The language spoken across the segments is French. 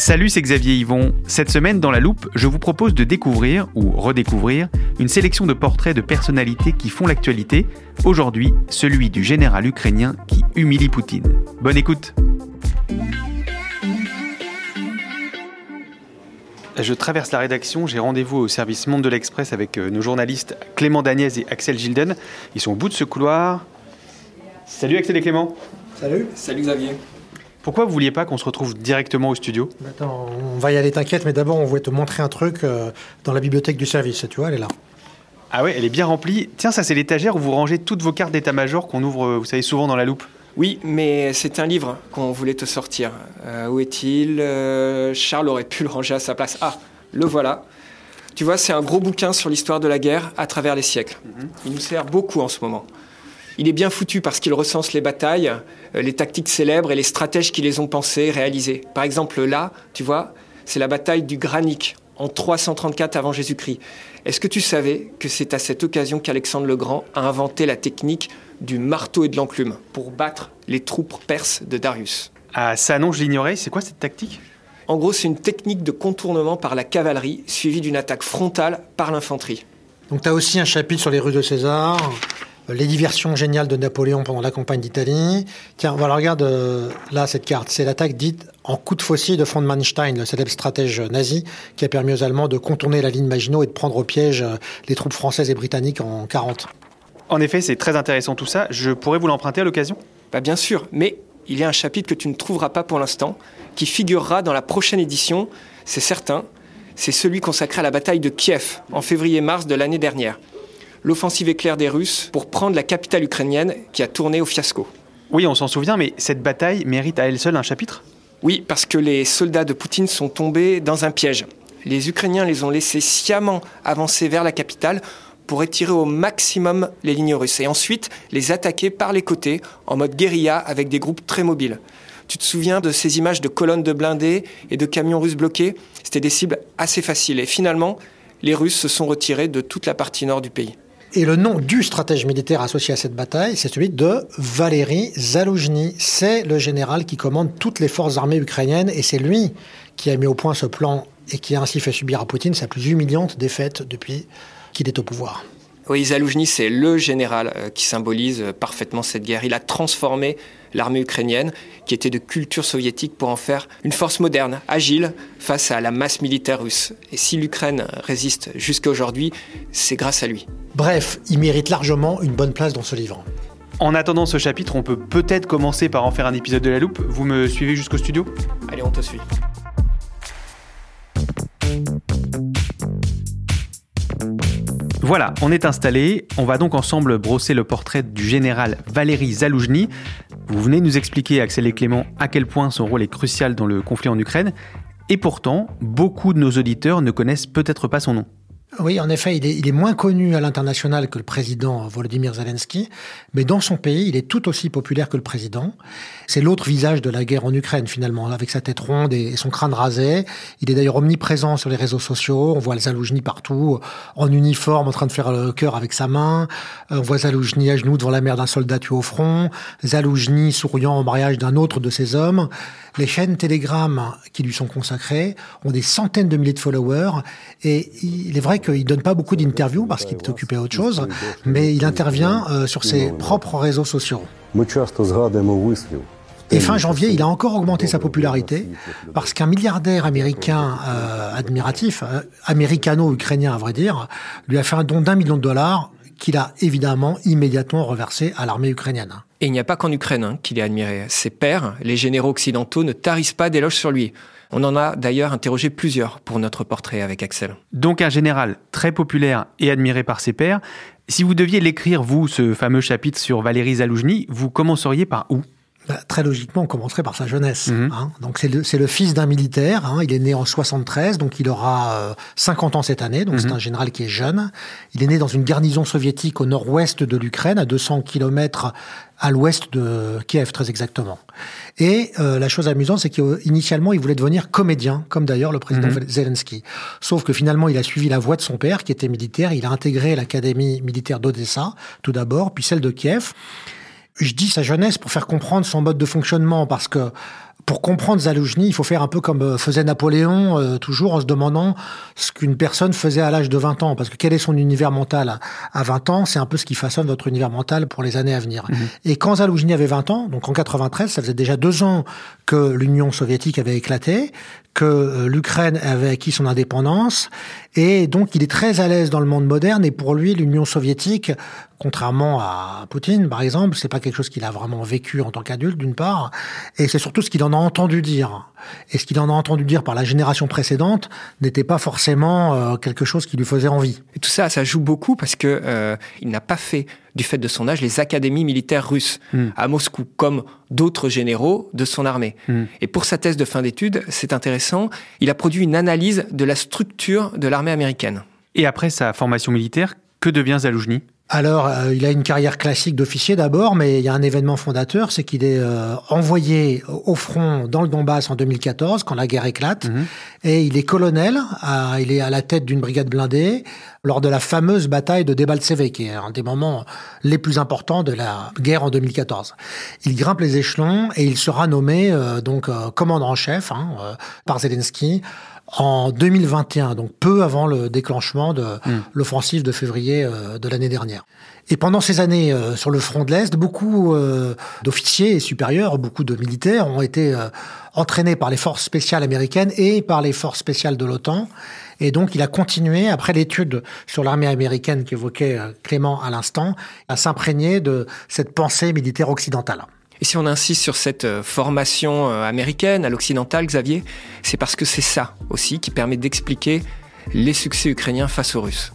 Salut, c'est Xavier Yvon. Cette semaine, dans la loupe, je vous propose de découvrir ou redécouvrir une sélection de portraits de personnalités qui font l'actualité. Aujourd'hui, celui du général ukrainien qui humilie Poutine. Bonne écoute. Je traverse la rédaction, j'ai rendez-vous au service Monde de l'Express avec euh, nos journalistes Clément Dagnès et Axel Gilden. Ils sont au bout de ce couloir. Salut Axel et Clément. Salut. Salut Xavier. Pourquoi vous vouliez pas qu'on se retrouve directement au studio? Attends, on va y aller, t'inquiète, mais d'abord on voulait te montrer un truc euh, dans la bibliothèque du service, tu vois, elle est là. Ah ouais, elle est bien remplie. Tiens, ça c'est l'étagère où vous rangez toutes vos cartes d'état-major qu'on ouvre, euh, vous savez, souvent dans la loupe. Oui, mais c'est un livre qu'on voulait te sortir. Euh, où est-il? Euh, Charles aurait pu le ranger à sa place. Ah, le voilà. Tu vois, c'est un gros bouquin sur l'histoire de la guerre à travers les siècles. Il nous sert beaucoup en ce moment. Il est bien foutu parce qu'il recense les batailles, euh, les tactiques célèbres et les stratèges qui les ont pensées, réalisées. Par exemple, là, tu vois, c'est la bataille du Granic en 334 avant Jésus-Christ. Est-ce que tu savais que c'est à cette occasion qu'Alexandre le Grand a inventé la technique du marteau et de l'enclume pour battre les troupes perses de Darius? Ah ça non, je l'ignorais. C'est quoi cette tactique? En gros, c'est une technique de contournement par la cavalerie suivie d'une attaque frontale par l'infanterie. Donc t'as aussi un chapitre sur les rues de César, les diversions géniales de Napoléon pendant la campagne d'Italie. Tiens, voilà, regarde euh, là cette carte. C'est l'attaque dite en coup de faucille de von Manstein, le célèbre stratège nazi qui a permis aux Allemands de contourner la ligne Maginot et de prendre au piège euh, les troupes françaises et britanniques en 40. En effet, c'est très intéressant tout ça. Je pourrais vous l'emprunter à l'occasion? Bah bien sûr, mais il y a un chapitre que tu ne trouveras pas pour l'instant, qui figurera dans la prochaine édition, c'est certain. C'est celui consacré à la bataille de Kiev en février-mars de l'année dernière. L'offensive éclair des Russes pour prendre la capitale ukrainienne qui a tourné au fiasco. Oui, on s'en souvient, mais cette bataille mérite à elle seule un chapitre? Oui, parce que les soldats de Poutine sont tombés dans un piège. Les Ukrainiens les ont laissés sciemment avancer vers la capitale pour étirer au maximum les lignes russes et ensuite les attaquer par les côtés en mode guérilla avec des groupes très mobiles. Tu te souviens de ces images de colonnes de blindés et de camions russes bloqués? C'était des cibles assez faciles et finalement, les Russes se sont retirés de toute la partie nord du pays. Et le nom du stratège militaire associé à cette bataille, c'est celui de Valéry Zaloujny. C'est le général qui commande toutes les forces armées ukrainiennes et c'est lui qui a mis au point ce plan et qui a ainsi fait subir à Poutine sa plus humiliante défaite depuis qu'il est au pouvoir. Oui, Zaloujny, c'est le général euh, qui symbolise euh, parfaitement cette guerre. Il a transformé l'armée ukrainienne, qui était de culture soviétique, pour en faire une force moderne, agile, face à la masse militaire russe. Et si l'Ukraine résiste jusqu'à aujourd'hui, c'est grâce à lui. Bref, il mérite largement une bonne place dans ce livre. En attendant ce chapitre, on peut peut-être commencer par en faire un épisode de la loupe. Vous me suivez jusqu'au studio? Allez, on te suit. Voilà, on est installé. On va donc ensemble brosser le portrait du général Valéry Zaloujny. Vous venez nous expliquer, Axel et Clément, à quel point son rôle est crucial dans le conflit en Ukraine. Et pourtant, beaucoup de nos auditeurs ne connaissent peut-être pas son nom. Oui, en effet, il est, il est moins connu à l'international que le président Volodymyr Zelensky, mais dans son pays, il est tout aussi populaire que le président. C'est l'autre visage de la guerre en Ukraine, finalement, avec sa tête ronde et son crâne rasé. Il est d'ailleurs omniprésent sur les réseaux sociaux. On voit Zaloujny partout, en uniforme, en train de faire le cœur avec sa main. On voit Zaloujny à genoux devant la mère d'un soldat tué au front. Zaloujny souriant au mariage d'un autre de ses hommes. Les chaînes Telegram qui lui sont consacrées ont des centaines de milliers de followers. Et il est vrai qu'il donne pas beaucoup d'interviews parce qu'il est occupé à autre chose, mais il intervient euh, sur ses propres réseaux sociaux. Et fin janvier, il a encore augmenté sa popularité parce qu'un milliardaire américain euh, admiratif, euh, américano-ukrainien à vrai dire, lui a fait un don d'un million de dollars qu'il a évidemment immédiatement reversé à l'armée ukrainienne. Et il n'y a pas qu'en Ukraine hein, qu'il est admiré. Ses pairs, les généraux occidentaux, ne tarissent pas d'éloges sur lui. On en a d'ailleurs interrogé plusieurs pour notre portrait avec Axel. Donc un général très populaire et admiré par ses pairs. Si vous deviez l'écrire, vous, ce fameux chapitre sur Valéry Zaloujny, vous commenceriez par où? Bah, très logiquement, on commencerait par sa jeunesse. Mhm. hein. Donc c'est le, fils d'un militaire. hein. Il est né en 73, donc il aura euh, 50 ans cette année. Donc c'est un général qui est jeune. Il est né dans une garnison soviétique au nord-ouest de l'Ukraine, à 200 kilomètres à l'ouest de Kiev, très exactement. Et euh, la chose amusante, c'est qu'initialement, il voulait devenir comédien, comme d'ailleurs le président Zelensky. Sauf que finalement, il a suivi la voie de son père, qui était militaire. Il a intégré l'académie militaire d'Odessa, tout d'abord, puis celle de Kiev. Je dis sa jeunesse pour faire comprendre son mode de fonctionnement, parce que pour comprendre Zaloujny, il faut faire un peu comme euh, faisait Napoléon, euh, toujours en se demandant ce qu'une personne faisait à l'âge de 20 ans. Parce que quel est son univers mental à- à 20 ans C'est un peu ce qui façonne notre univers mental pour les années à venir. Et quand Zaloujny avait 20 ans, donc en 93, ça faisait déjà deux ans que l'Union soviétique avait éclaté, que euh, l'Ukraine avait acquis son indépendance, et donc il est très à l'aise dans le monde moderne, et pour lui, l'Union soviétique, contrairement à Poutine, par exemple, c'est pas quelque chose qu'il a vraiment vécu en tant qu'adulte, d'une part, et c'est surtout ce qu'il en a entendu dire. Et ce qu'il en a entendu dire par la génération précédente n'était pas forcément euh, quelque chose qui lui faisait envie. Et tout ça, ça joue beaucoup parce que euh, il n'a pas fait, du fait de son âge, les académies militaires russes à Moscou, comme d'autres généraux de son armée. Et pour sa thèse de fin d'études, c'est intéressant, il a produit une analyse de la structure de l'armée américaine. Et après sa formation militaire, que devient Zaloujny Alors, euh, il a une carrière classique d'officier d'abord, mais il y a un événement fondateur, c'est qu'il est euh, envoyé au front dans le Donbass en 2014, quand la guerre éclate, et il est colonel, à- il est à la tête d'une brigade blindée, lors de la fameuse bataille de Debaltseve, qui est un des moments les plus importants de la guerre en 2014. Il grimpe les échelons et il sera nommé euh, donc euh, commandant en chef hein, euh, par Zelensky en 2021, donc peu avant le déclenchement de l'offensive de février euh, de l'année dernière. Et pendant ces années euh, sur le front de l'Est, beaucoup euh, d'officiers et supérieurs, beaucoup de militaires ont été entraînés par les forces spéciales américaines et par les forces spéciales de l'OTAN. Et donc, il a continué, après l'étude sur l'armée américaine qu'évoquait Clément à l'instant, à s'imprégner de cette pensée militaire occidentale. Et si on insiste sur cette euh, formation euh, américaine à l'occidental, Xavier, c'est parce que c'est ça aussi qui permet d'expliquer les succès ukrainiens face aux Russes.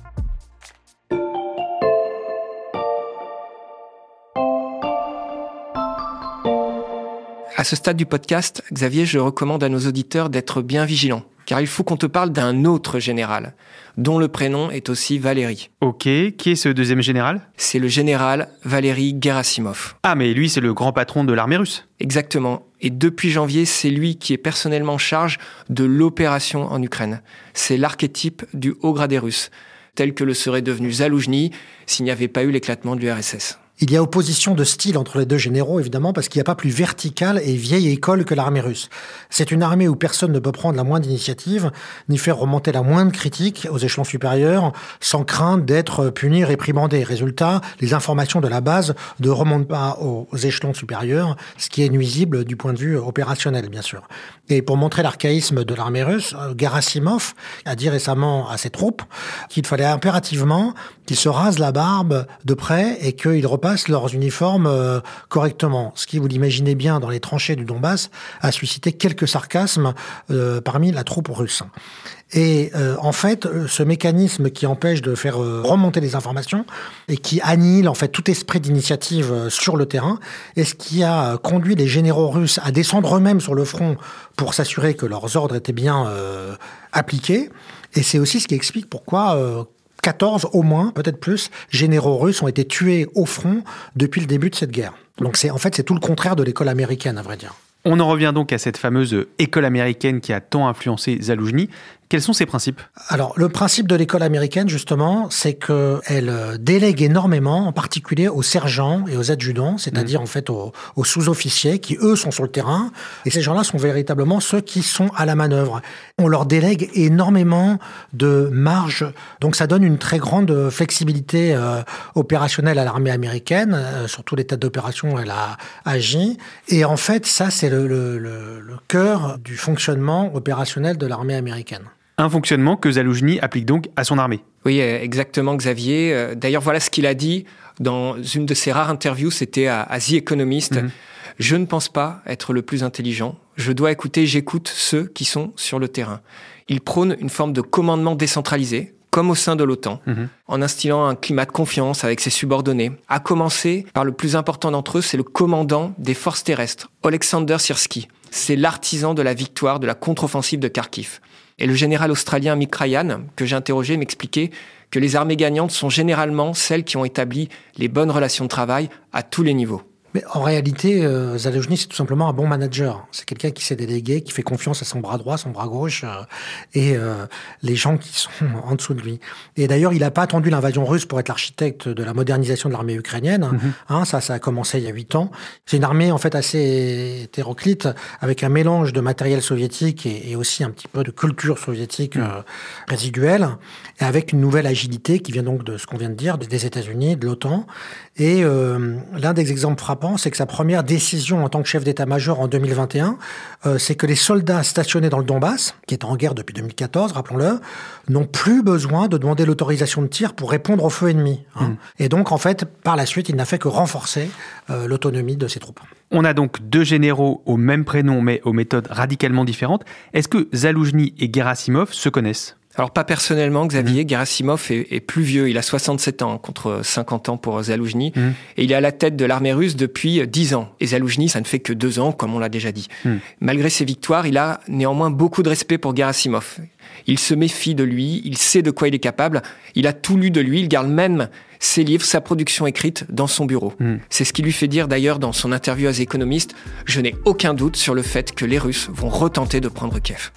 Ce stade du podcast, Xavier, je recommande à nos auditeurs d'être bien vigilants, car il faut qu'on te parle d'un autre général, dont le prénom est aussi Valéry. Ok, qui est ce deuxième général? C'est le général Valéry Gerasimov. Ah, mais lui, c'est le grand patron de l'armée russe. Exactement. Et depuis janvier, c'est lui qui est personnellement en charge de l'opération en Ukraine. C'est l'archétype du haut gradé russe, tel que le serait devenu Zaloujny s'il n'y avait pas eu l'éclatement de l'URSS. Il y a opposition de style entre les deux généraux, évidemment, parce qu'il n'y a pas plus verticale et vieille école que l'armée russe. C'est une armée où personne ne peut prendre la moindre initiative, ni faire remonter la moindre critique aux échelons supérieurs, sans crainte d'être puni, réprimandé. Résultat, les informations de la base ne remontent pas aux échelons supérieurs, ce qui est nuisible du point de vue opérationnel, bien sûr. Et pour montrer l'archaïsme de l'armée russe, Gerasimov a dit récemment à ses troupes qu'il fallait impérativement qu'ils se rasent la barbe de près et qu'ils leurs uniformes euh, correctement. Ce qui, vous l'imaginez bien, dans les tranchées du Donbass, a suscité quelques sarcasmes euh, parmi la troupe russe. Et euh, en fait, ce mécanisme qui empêche de faire remonter les informations et qui annihile en fait tout esprit d'initiative sur le terrain est ce qui a conduit les généraux russes à descendre eux-mêmes sur le front pour s'assurer que leurs ordres étaient bien appliqués. Et c'est aussi ce qui explique pourquoi 14 au moins, peut-être plus, généraux russes ont été tués au front depuis le début de cette guerre. Donc c'est en fait c'est tout le contraire de l'école américaine à vrai dire. On en revient donc à cette fameuse école américaine qui a tant influencé Zaloujny. Quels sont ses principes? Alors, le principe de l'école américaine, justement, c'est qu'elle euh, délègue énormément, en particulier aux sergents et aux adjudants, c'est-à-dire en fait aux, aux sous-officiers qui, eux, sont sur le terrain. Et ces gens-là sont véritablement ceux qui sont à la manœuvre. On leur délègue énormément de marge. Donc, ça donne une très grande flexibilité euh, opérationnelle à l'armée américaine, euh, sur tous les tas d'opérations elle a agi. Et en fait, ça, c'est le, le, le, le cœur du fonctionnement opérationnel de l'armée américaine. Un fonctionnement que Zaloujny applique donc à son armée. Oui, euh, exactement, Xavier. Euh, D'ailleurs, voilà ce qu'il a dit dans une de ses rares interviews, c'était à, à The Economist. Je ne pense pas être le plus intelligent. Je dois écouter, j'écoute ceux qui sont sur le terrain. Il prône une forme de commandement décentralisé, comme au sein de l'OTAN, Mhm. en instillant un climat de confiance avec ses subordonnés. À commencer par le plus important d'entre eux, c'est le commandant des forces terrestres, Alexander Sirski. C'est l'artisan de la victoire de la contre-offensive de Kharkiv. Et le général australien Mick Ryan, que j'ai interrogé, m'expliquait que les armées gagnantes sont généralement celles qui ont établi les bonnes relations de travail à tous les niveaux. Mais en réalité, euh, Zaloujny, c'est tout simplement un bon manager. C'est quelqu'un qui s'est délégué, qui fait confiance à son bras droit, son bras gauche euh, et euh, les gens qui sont en dessous de lui. Et d'ailleurs, il n'a pas attendu l'invasion russe pour être l'architecte de la modernisation de l'armée ukrainienne. Hein, ça, ça a commencé il y a huit ans. C'est une armée en fait assez hétéroclite, avec un mélange de matériel soviétique et, et aussi un petit peu de culture soviétique euh, résiduelle, et avec une nouvelle agilité qui vient donc de ce qu'on vient de dire, des États-Unis, de l'OTAN. Et euh, l'un des exemples frappants, c'est que sa première décision en tant que chef d'état-major en 2021, euh, c'est que les soldats stationnés dans le Donbass, qui est en guerre depuis 2014, rappelons-le, n'ont plus besoin de demander l'autorisation de tir pour répondre au feu ennemi. hein. Et donc, en fait, par la suite, il n'a fait que renforcer euh, l'autonomie de ses troupes. On a donc deux généraux au même prénom mais aux méthodes radicalement différentes. Est-ce que Zaloujny et Gerasimov se connaissent? Alors pas personnellement, Xavier, Gerasimov est, est plus vieux, il a 67 ans contre 50 ans pour Zaloujny, Mhm. et il est à la tête de l'armée russe depuis 10 ans. Et Zaloujny, ça ne fait que deux ans, comme on l'a déjà dit. Mhm. Malgré ses victoires, il a néanmoins beaucoup de respect pour Gerasimov. Il se méfie de lui, il sait de quoi il est capable, il a tout lu de lui, il garde même ses livres, sa production écrite dans son bureau. Mhm. C'est ce qui lui fait dire d'ailleurs dans son interview à The Economist, je n'ai aucun doute sur le fait que les Russes vont retenter de prendre Kiev.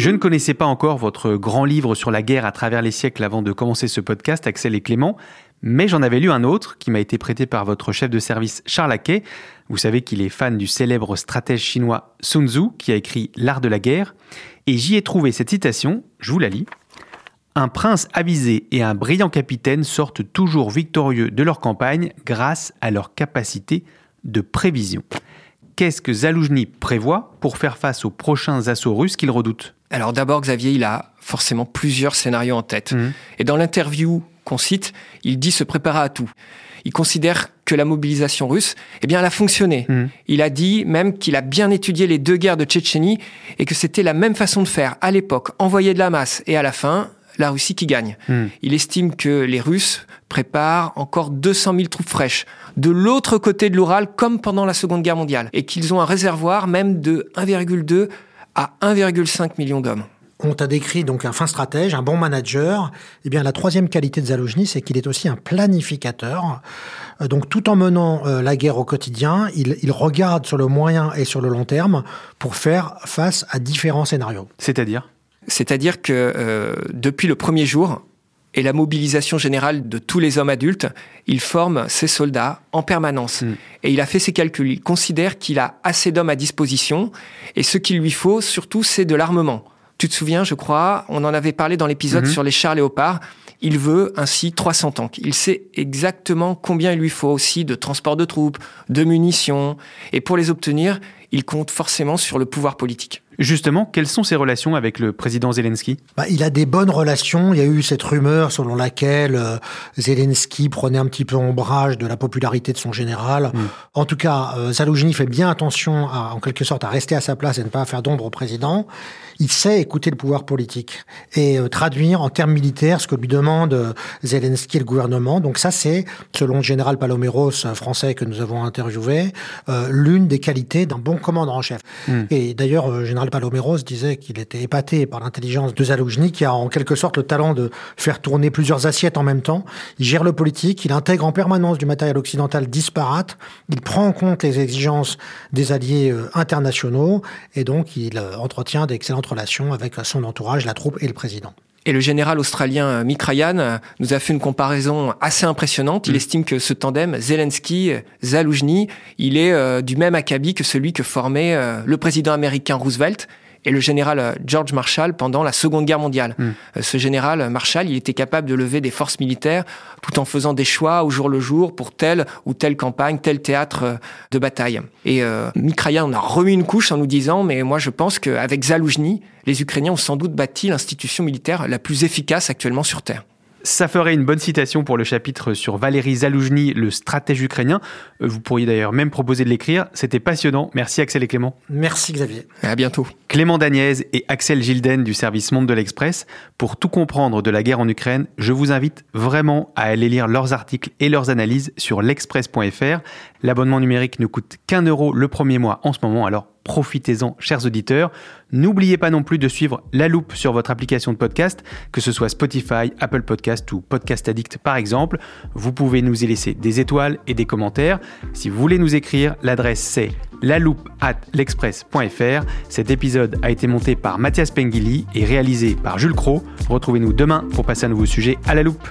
Je ne connaissais pas encore votre grand livre sur la guerre à travers les siècles avant de commencer ce podcast, Axel et Clément, mais j'en avais lu un autre qui m'a été prêté par votre chef de service Charles Laquet. Vous savez qu'il est fan du célèbre stratège chinois Sun Tzu qui a écrit L'art de la guerre, et j'y ai trouvé cette citation, je vous la lis. Un prince avisé et un brillant capitaine sortent toujours victorieux de leur campagne grâce à leur capacité de prévision. Qu'est-ce que Zaloujny prévoit pour faire face aux prochains assauts russes qu'il redoute? Alors d'abord, Xavier, il a forcément plusieurs scénarios en tête. Mhm. Et dans l'interview qu'on cite, il dit se préparer à tout. Il considère que la mobilisation russe, eh bien, elle a fonctionné. Mhm. Il a dit même qu'il a bien étudié les deux guerres de Tchétchénie et que c'était la même façon de faire à l'époque, envoyer de la masse et à la fin, la Russie qui gagne. Mhm. Il estime que les Russes préparent encore 200 000 troupes fraîches de l'autre côté de l'Oural comme pendant la Seconde Guerre mondiale et qu'ils ont un réservoir même de 1,2 à 1,5 million d'hommes. On t'a décrit donc un fin stratège, un bon manager. Eh bien, la troisième qualité de Zaloujny, c'est qu'il est aussi un planificateur. Euh, Donc, tout en menant euh, la guerre au quotidien, il, il regarde sur le moyen et sur le long terme pour faire face à différents scénarios. C'est-à-dire? C'est-à-dire que euh, depuis le premier jour et la mobilisation générale de tous les hommes adultes, il forme ses soldats en permanence. Mm. Et il a fait ses calculs. Il considère qu'il a assez d'hommes à disposition et ce qu'il lui faut surtout, c'est de l'armement. Tu te souviens, je crois, on en avait parlé dans l'épisode Mhm. sur les chars léopards. Il veut ainsi 300 tanks. Il sait exactement combien il lui faut aussi de transport de troupes, de munitions. Et pour les obtenir, il compte forcément sur le pouvoir politique. Justement, quelles sont ses relations avec le président Zelensky? Bah, il a des bonnes relations. Il y a eu cette rumeur selon laquelle euh, Zelensky prenait un petit peu ombrage de la popularité de son général. En tout cas, euh, Zaloujny fait bien attention, à, en quelque sorte, à rester à sa place et ne pas faire d'ombre au président. Il sait écouter le pouvoir politique et euh, traduire en termes militaires ce que lui demande euh, Zelensky et le gouvernement. Donc ça, c'est, selon le général Paloméros, un français que nous avons interviewé, euh, l'une des qualités d'un bon commandant en chef. Et d'ailleurs, euh, général Paloméros disait qu'il était épaté par l'intelligence de Zaloujny, qui a en quelque sorte le talent de faire tourner plusieurs assiettes en même temps. Il gère le politique, il intègre en permanence du matériel occidental disparate, il prend en compte les exigences des alliés euh, internationaux, et donc il euh, entretient d'excellentes avec son entourage, la troupe et le président. Et le général australien euh, Mick Ryan euh, nous a fait une comparaison assez impressionnante. Il estime que ce tandem Zelensky-Zaloujny, il est euh, du même acabit que celui que formait euh, le président américain Roosevelt et le général euh, George Marshall pendant la Seconde Guerre mondiale. Euh, Ce général euh, Marshall, il était capable de lever des forces militaires tout en faisant des choix au jour le jour pour telle ou telle campagne, tel théâtre de bataille. Et euh, Mick Ryan en a remis une couche en nous disant, mais moi je pense qu'avec Zaloujny, les Ukrainiens ont sans doute bâti l'institution militaire la plus efficace actuellement sur Terre. Ça ferait une bonne citation pour le chapitre sur Valéry Zaloujny, le stratège ukrainien. Euh, vous pourriez d'ailleurs même proposer de l'écrire. C'était passionnant. Merci Axel et Clément. Merci Xavier. À bientôt. Clément Dagnès et Axel Gilden du service Monde de l'Express. Pour tout comprendre de la guerre en Ukraine, je vous invite vraiment à aller lire leurs articles et leurs analyses sur l'express.fr. L'abonnement numérique ne coûte qu'un euro le premier mois en ce moment, alors profitez-en, chers auditeurs. N'oubliez pas non plus de suivre La Loupe sur votre application de podcast, que ce soit Spotify, Apple Podcast ou Podcast Addict par exemple. Vous pouvez nous y laisser des étoiles et des commentaires. Si vous voulez nous écrire, l'adresse c'est loupe at l'express.fr. Cet épisode a été monté par Mathias Pengili et réalisé par Jules Cro. Retrouvez-nous demain pour passer un nouveau sujet à la loupe.